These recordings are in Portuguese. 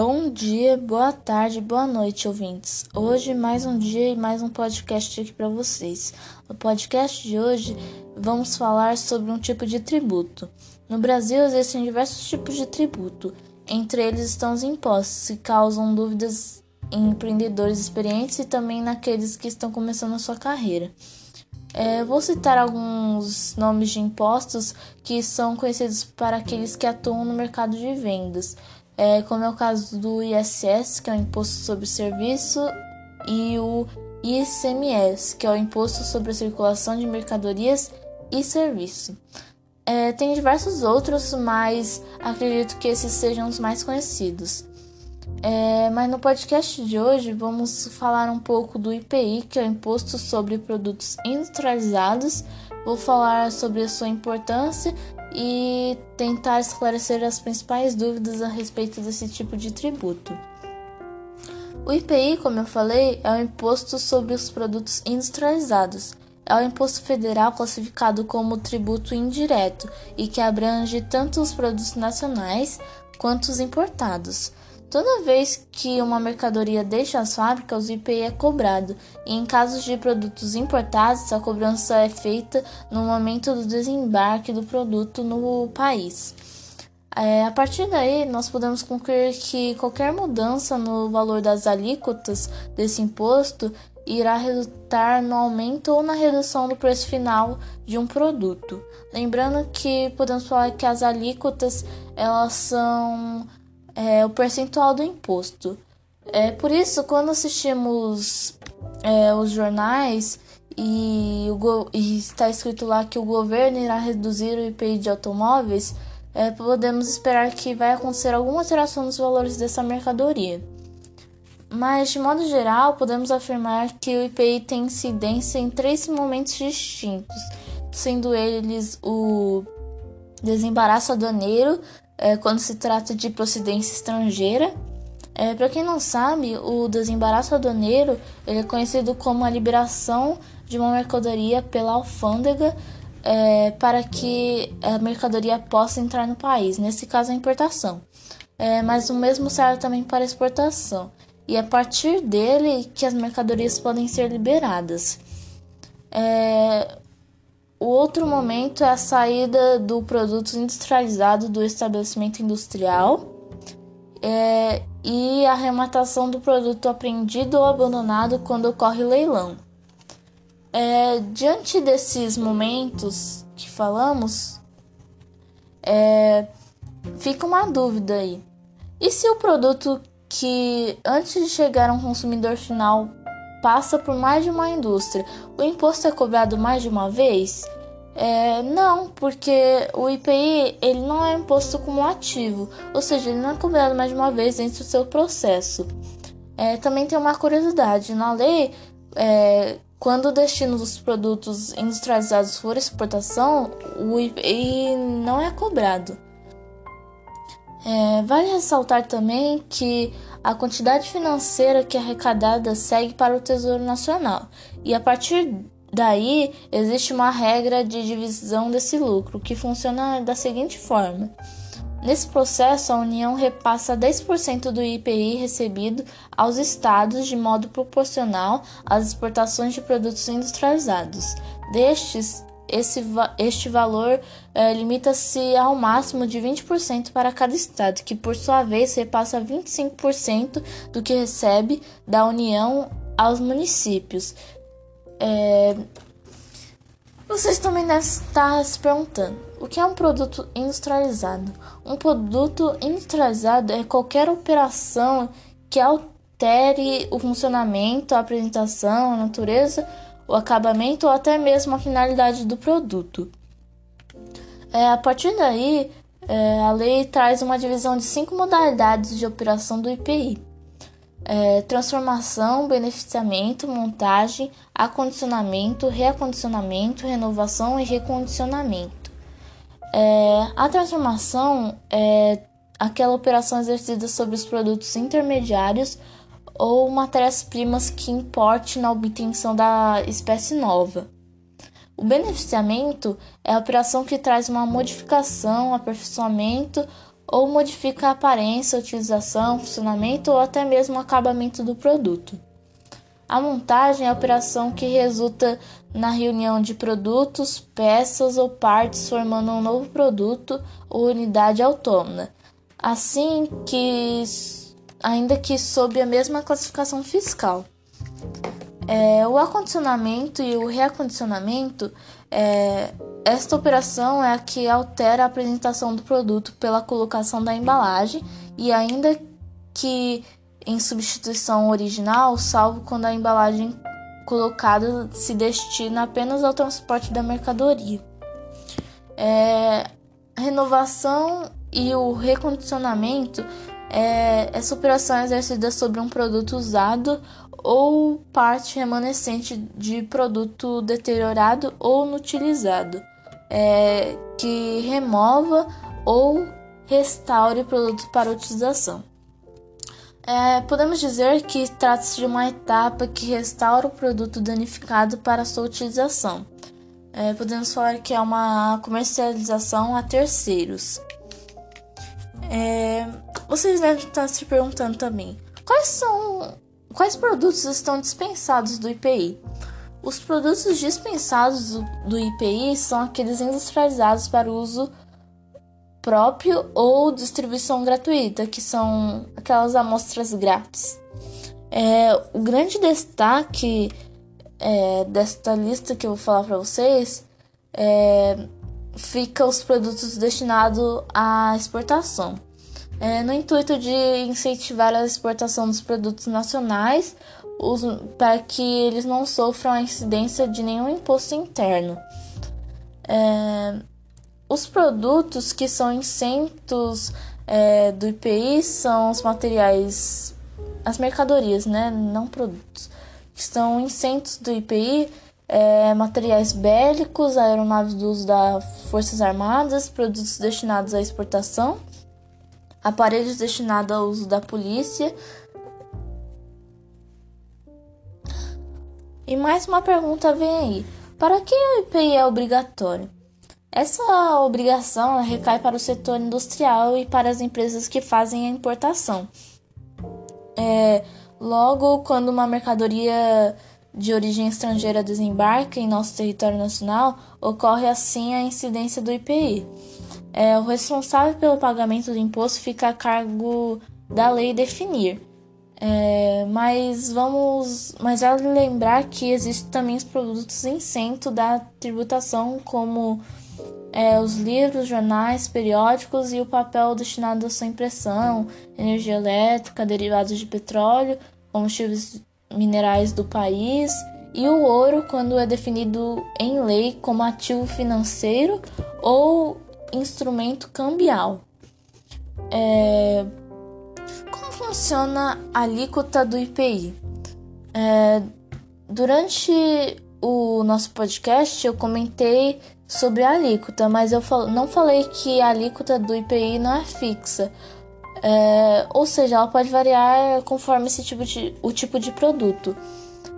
Bom dia, boa tarde, boa noite, ouvintes. Hoje mais um dia e mais um podcast aqui para vocês. No podcast de hoje vamos falar sobre um tipo de tributo. No Brasil existem diversos tipos de tributo. Entre eles estão os impostos, que causam dúvidas em empreendedores experientes e também naqueles que estão começando a sua carreira. É, vou citar alguns nomes de impostos que são conhecidos para aqueles que atuam no mercado de vendas é, como é o caso do ISS, que é o Imposto sobre Serviço, e o ICMS, que é o Imposto sobre a Circulação de Mercadorias e Serviço. É, tem diversos outros, mas acredito que esses sejam os mais conhecidos. É, mas no podcast de hoje vamos falar um pouco do IPI, que é o Imposto sobre Produtos Industrializados. Vou falar sobre a sua importância e tentar esclarecer as principais dúvidas a respeito desse tipo de tributo. O IPI, como eu falei, é o imposto sobre os produtos industrializados. É o imposto federal classificado como tributo indireto e que abrange tanto os produtos nacionais quanto os importados. Toda vez que uma mercadoria deixa as fábricas, o IPI é cobrado, e em casos de produtos importados, a cobrança é feita no momento do desembarque do produto no país. É, a partir daí, nós podemos concluir que qualquer mudança no valor das alíquotas desse imposto irá resultar no aumento ou na redução do preço final de um produto. Lembrando que podemos falar que as alíquotas elas são é, o percentual do imposto. É por isso quando assistimos é, os jornais e, o, e, está escrito lá que o governo irá reduzir o IPI de automóveis, é, podemos esperar que vai acontecer alguma alteração nos valores dessa mercadoria. Mas, de modo geral, podemos afirmar que o IPI tem incidência em três momentos distintos, sendo eles o desembaraço aduaneiro, é, quando se trata de procedência estrangeira. É, Para quem não sabe, o desembaraço aduaneiro é conhecido como a liberação de uma mercadoria pela alfândega é, para que a mercadoria possa entrar no país, nesse caso a importação. É, mas o mesmo serve também para exportação, e é a partir dele que as mercadorias podem ser liberadas. É, o outro momento é a saída do produto industrializado do estabelecimento industrial é, e a arrematação do produto apreendido ou abandonado quando ocorre leilão. É, diante desses momentos que falamos, é, fica uma dúvida aí. E se o produto que antes de chegar a um consumidor final passa por mais de uma indústria, o imposto é cobrado mais de uma vez? É, não, porque o IPI ele não é imposto cumulativo, ou seja, ele não é cobrado mais de uma vez dentro do seu processo. É, também tem uma curiosidade: na lei, é, quando o destino dos produtos industrializados for exportação, o IPI não é cobrado. É, vale ressaltar também que a quantidade financeira que é arrecadada segue para o Tesouro Nacional e a partir daí existe uma regra de divisão desse lucro que funciona da seguinte forma. Nesse processo, a União repassa 10% do IPI recebido aos estados de modo proporcional às exportações de produtos industrializados. Destes, esse, este valor é, limita-se ao máximo de 20% para cada estado, que por sua vez repassa 25% do que recebe da União aos municípios. É... Vocês também devem estar se perguntando: o que é um produto industrializado? Um produto industrializado é qualquer operação que altere o funcionamento, a apresentação, a natureza o acabamento ou até mesmo a finalidade do produto. É, a partir daí, é, a lei traz uma divisão de cinco modalidades de operação do IPI: é, transformação, beneficiamento, montagem, acondicionamento, reacondicionamento, renovação e recondicionamento. É, a transformação é aquela operação exercida sobre os produtos intermediários ou matérias-primas que importe na obtenção da espécie nova. O beneficiamento é a operação que traz uma modificação, aperfeiçoamento ou modifica a aparência, utilização, funcionamento ou até mesmo o acabamento do produto. A montagem é a operação que resulta na reunião de produtos, peças ou partes formando um novo produto ou unidade autônoma, assim que ainda que sob a mesma classificação fiscal. É, o acondicionamento e o reacondicionamento, é, esta operação é a que altera a apresentação do produto pela colocação da embalagem e ainda que em substituição original, salvo quando a embalagem colocada se destina apenas ao transporte da mercadoria. É, renovação e o recondicionamento é, essa operação é exercida sobre um produto usado ou parte remanescente de produto deteriorado ou inutilizado, é, que remova ou restaure o produto para utilização. É, podemos dizer que trata-se de uma etapa que restaura o produto danificado para sua utilização. É, podemos falar que é uma comercialização a terceiros. É, vocês devem estar se perguntando também: quais são Quais produtos estão dispensados do IPI? Os produtos dispensados do IPI são aqueles industrializados para uso próprio ou distribuição gratuita, que são aquelas amostras grátis. É, o grande destaque é, desta lista que eu vou falar para vocês é, fica os produtos destinados à exportação. É, no intuito de incentivar a exportação dos produtos nacionais os, para que eles não sofram a incidência de nenhum imposto interno. É, os produtos que são isentos é, do IPI são os materiais, as mercadorias, né, não produtos, que estão isentos do IPI, é, materiais bélicos, aeronaves do uso das Forças Armadas, produtos destinados à exportação aparelhos destinados ao uso da polícia. E mais uma pergunta vem aí: para que o IPI é obrigatório? Essa obrigação recai para o setor industrial e para as empresas que fazem a importação. É, logo, quando uma mercadoria de origem estrangeira desembarca em nosso território nacional, ocorre assim a incidência do IPI. É, o responsável pelo pagamento do imposto fica a cargo da lei definir. É, mas vamos, mas vale lembrar que existem também os produtos isento da tributação, como é, os livros, jornais, periódicos e o papel destinado à sua impressão, energia elétrica, derivados de petróleo, combustíveis minerais do país e o ouro quando é definido em lei como ativo financeiro ou instrumento cambial. É, como funciona a alíquota do IPI? É, durante o nosso podcast eu comentei sobre a alíquota, mas eu não falei que a alíquota do IPI não é fixa. É, ou seja, ela pode variar conforme esse tipo de, o tipo de produto.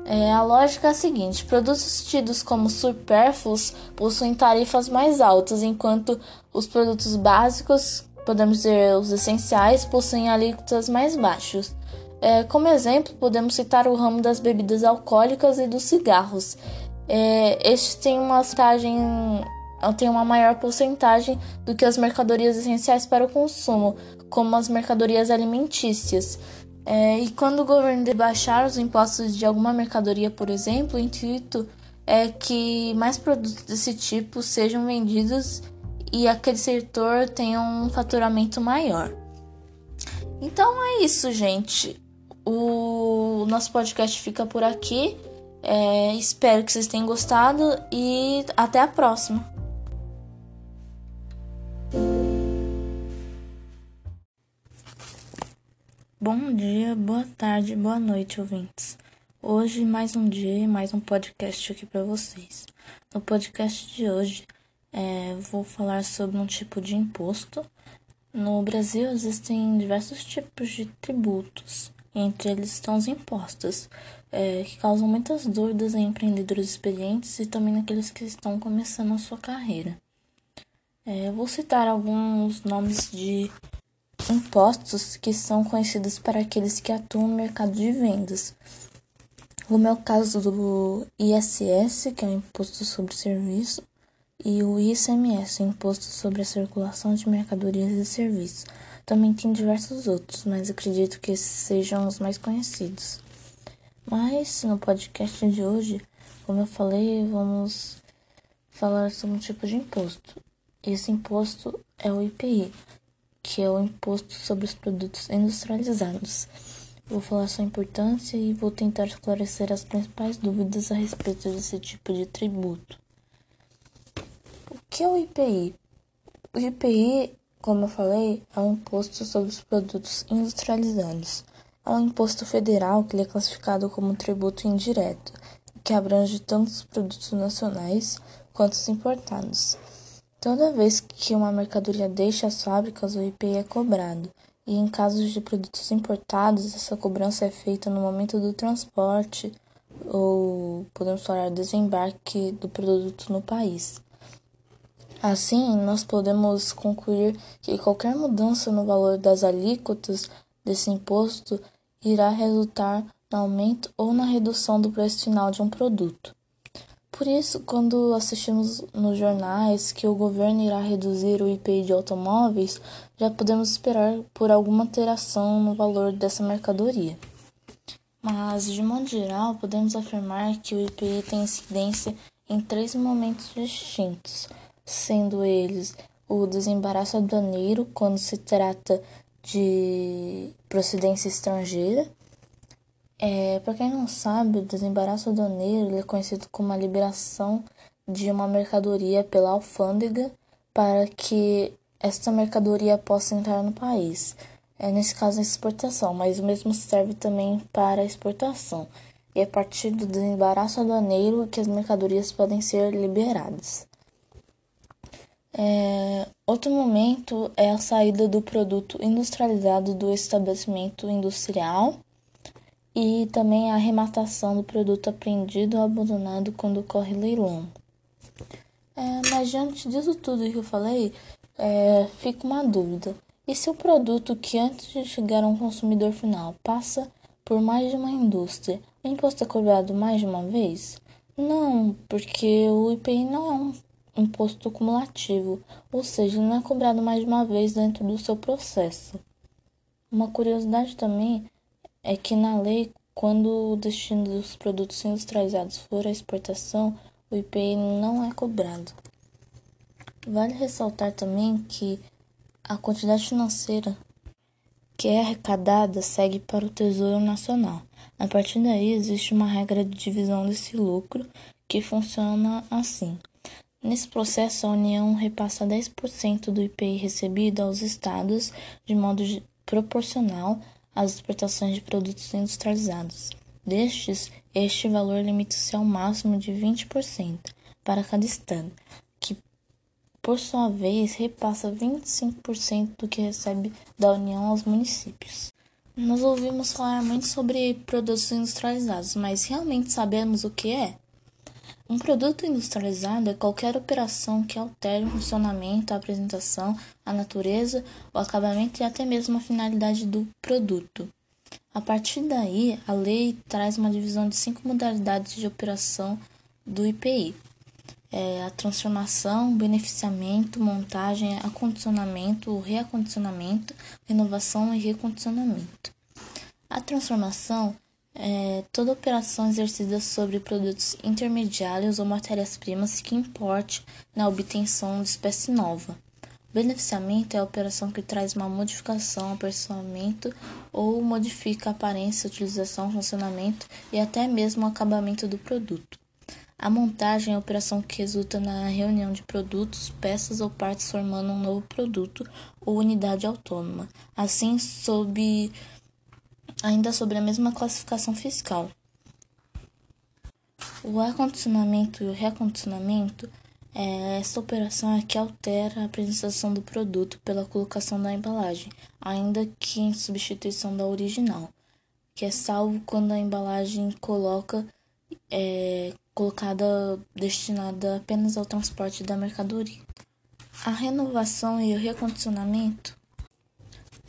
É, a lógica é a seguinte: produtos tidos como supérfluos possuem tarifas mais altas, enquanto os produtos básicos, podemos dizer os essenciais, possuem alíquotas mais baixas. É, como exemplo, podemos citar o ramo das bebidas alcoólicas e dos cigarros. É, estes têm uma têm uma maior porcentagem do que as mercadorias essenciais para o consumo, como as mercadorias alimentícias. É, e quando o governo debaixar os impostos de alguma mercadoria, por exemplo, o intuito é que mais produtos desse tipo sejam vendidos e aquele setor tenha um faturamento maior. Então é isso, gente. O nosso podcast fica por aqui. É, espero que vocês tenham gostado e até a próxima. Bom dia, boa tarde, boa noite, ouvintes. Hoje mais um dia e mais um podcast aqui para vocês. No podcast de hoje, é, vou falar sobre um tipo de imposto. No Brasil existem diversos tipos de tributos, entre eles estão os impostos, é, que causam muitas dúvidas em empreendedores experientes e também naqueles que estão começando a sua carreira. É, vou citar alguns nomes de impostos que são conhecidos para aqueles que atuam no mercado de vendas. Como é o caso do ISS, que é o Imposto sobre Serviço, e o ICMS, Imposto sobre a Circulação de Mercadorias e Serviços. Também tem diversos outros, mas acredito que esses sejam os mais conhecidos. Mas no podcast de hoje, como eu falei, vamos falar sobre um tipo de imposto. Esse imposto é o IPI, que é o Imposto sobre os Produtos Industrializados. Vou falar sua importância e vou tentar esclarecer as principais dúvidas a respeito desse tipo de tributo. O que é o IPI? O IPI, como eu falei, é um imposto sobre os produtos industrializados. É um imposto federal que é classificado como tributo indireto, que abrange tanto os produtos nacionais quanto os importados. Toda vez que uma mercadoria deixa as fábricas, o IPI é cobrado, e em casos de produtos importados, essa cobrança é feita no momento do transporte ou podemos falar desembarque do produto no país. Assim, nós podemos concluir que qualquer mudança no valor das alíquotas desse imposto irá resultar no aumento ou na redução do preço final de um produto. Por isso, quando assistimos nos jornais que o governo irá reduzir o IPI de automóveis, já podemos esperar por alguma alteração no valor dessa mercadoria. Mas, de modo geral, podemos afirmar que o IPI tem incidência em três momentos distintos, sendo eles o desembaraço aduaneiro, quando se trata de procedência estrangeira, é, para quem não sabe, o desembaraço aduaneiro é conhecido como a liberação de uma mercadoria pela alfândega para que esta mercadoria possa entrar no país. É, nesse caso, a exportação, mas o mesmo serve também para exportação. E é a partir do desembaraço aduaneiro que as mercadorias podem ser liberadas. É, outro momento é a saída do produto industrializado do estabelecimento industrial e também a arrematação do produto apreendido ou abandonado quando ocorre leilão. É, mas diante disso tudo que eu falei, é, fica uma dúvida. E se o produto que antes de chegar a um consumidor final passa por mais de uma indústria, o imposto é cobrado mais de uma vez? Não, porque o IPI não é um imposto cumulativo, ou seja, não é cobrado mais de uma vez dentro do seu processo. Uma curiosidade também é que na lei, quando o destino dos produtos industrializados for a exportação, o IPI não é cobrado. Vale ressaltar também que a quantidade financeira que é arrecadada segue para o Tesouro Nacional. A partir daí, existe uma regra de divisão desse lucro que funciona assim. Nesse processo, a União repassa 10% do IPI recebido aos estados de modo proporcional as exportações de produtos industrializados. Destes, este valor limita-se ao máximo de 20% para cada estado, que, por sua vez, repassa 25% do que recebe da União aos municípios. Nós ouvimos falar muito sobre produtos industrializados, mas realmente sabemos o que é? Um produto industrializado é qualquer operação que altere o funcionamento, a apresentação, a natureza, o acabamento e até mesmo a finalidade do produto. A partir daí, a lei traz uma divisão de cinco modalidades de operação do IPI: é a transformação, beneficiamento, montagem, acondicionamento, reacondicionamento, renovação e recondicionamento. A transformação é, toda operação exercida sobre produtos intermediários ou matérias-primas que importe na obtenção de espécie nova. Beneficiamento é a operação que traz uma modificação, aperfeiçoamento ou modifica a aparência, utilização, funcionamento e até mesmo o acabamento do produto. A montagem é a operação que resulta na reunião de produtos, peças ou partes formando um novo produto ou unidade autônoma, assim sob ainda sobre a mesma classificação fiscal. O acondicionamento e o reacondicionamento é essa operação é que altera a apresentação do produto pela colocação da embalagem, ainda que em substituição da original, que é salvo quando a embalagem coloca é colocada destinada apenas ao transporte da mercadoria. A renovação e o recondicionamento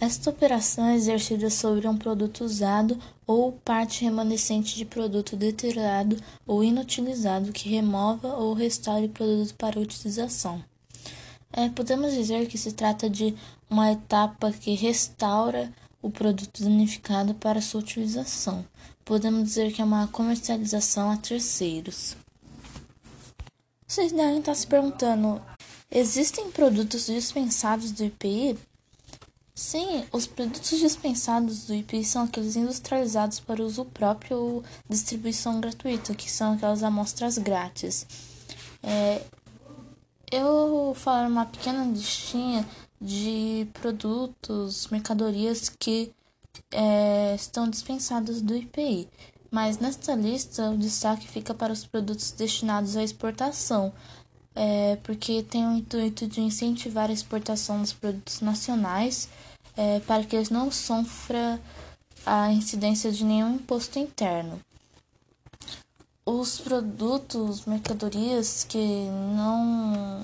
Esta operação é exercida sobre um produto usado ou parte remanescente de produto deteriorado ou inutilizado que remova ou restaure o produto para utilização. É, podemos dizer que se trata de uma etapa que restaura o produto danificado para sua utilização. Podemos dizer que é uma comercialização a terceiros. Vocês devem estar se perguntando: existem produtos dispensados do IPI? Sim, os produtos dispensados do IPI são aqueles industrializados para uso próprio ou distribuição gratuita, que são aquelas amostras grátis. É, eu falar uma pequena listinha de produtos, mercadorias que é, estão dispensados do IPI. Mas nesta lista, o destaque fica para os produtos destinados à exportação, é, porque tem o intuito de incentivar a exportação dos produtos nacionais é, para que eles não sofram a incidência de nenhum imposto interno. Os produtos, mercadorias que não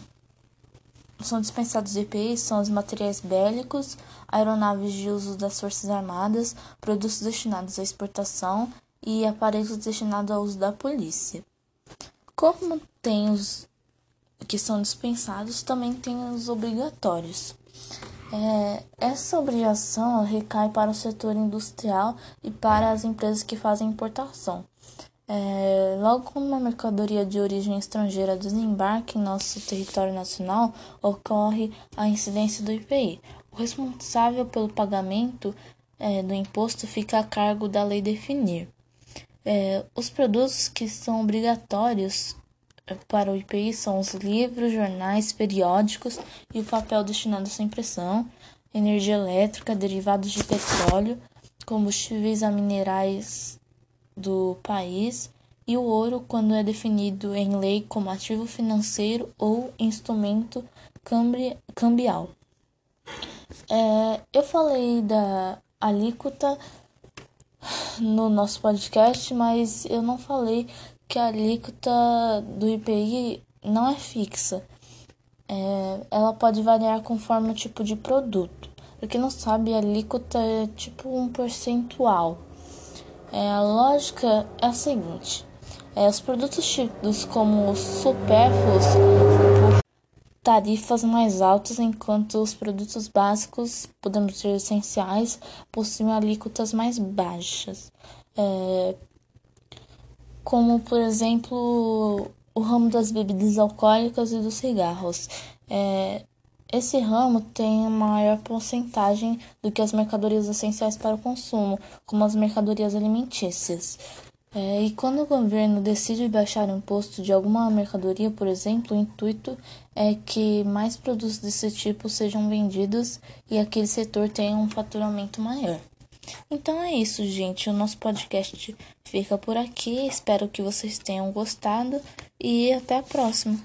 são dispensados do IPI são os materiais bélicos, aeronaves de uso das Forças Armadas, produtos destinados à exportação e aparelhos destinados ao uso da polícia. Como tem os que são dispensados, também tem os obrigatórios. É, essa obrigação recai para o setor industrial e para as empresas que fazem importação. É, logo quando uma mercadoria de origem estrangeira desembarca em nosso território nacional, ocorre a incidência do IPI. O responsável pelo pagamento é, do imposto fica a cargo da lei definir. É, os produtos que são obrigatórios para o IPI são os livros, jornais, periódicos e o papel destinado à sua impressão, energia elétrica, derivados de petróleo, combustíveis a minerais do país e o ouro quando é definido em lei como ativo financeiro ou instrumento cambial. É, eu falei da alíquota no nosso podcast, mas eu não falei que a alíquota do IPI não é fixa. É, ela pode variar conforme o tipo de produto. Para quem não sabe, a alíquota é tipo um percentual. É, a lógica é a seguinte: é, os produtos tidos como supérfluos por tarifas mais altas, enquanto os produtos básicos, podemos dizer essenciais, possuem alíquotas mais baixas. É, como, por exemplo, o ramo das bebidas alcoólicas e dos cigarros. É, esse ramo tem uma maior porcentagem do que as mercadorias essenciais para o consumo, como as mercadorias alimentícias. É, e quando o governo decide baixar o imposto de alguma mercadoria, por exemplo, o intuito é que mais produtos desse tipo sejam vendidos e aquele setor tenha um faturamento maior. Então é isso, gente. O nosso podcast fica por aqui. Espero que vocês tenham gostado e até a próxima.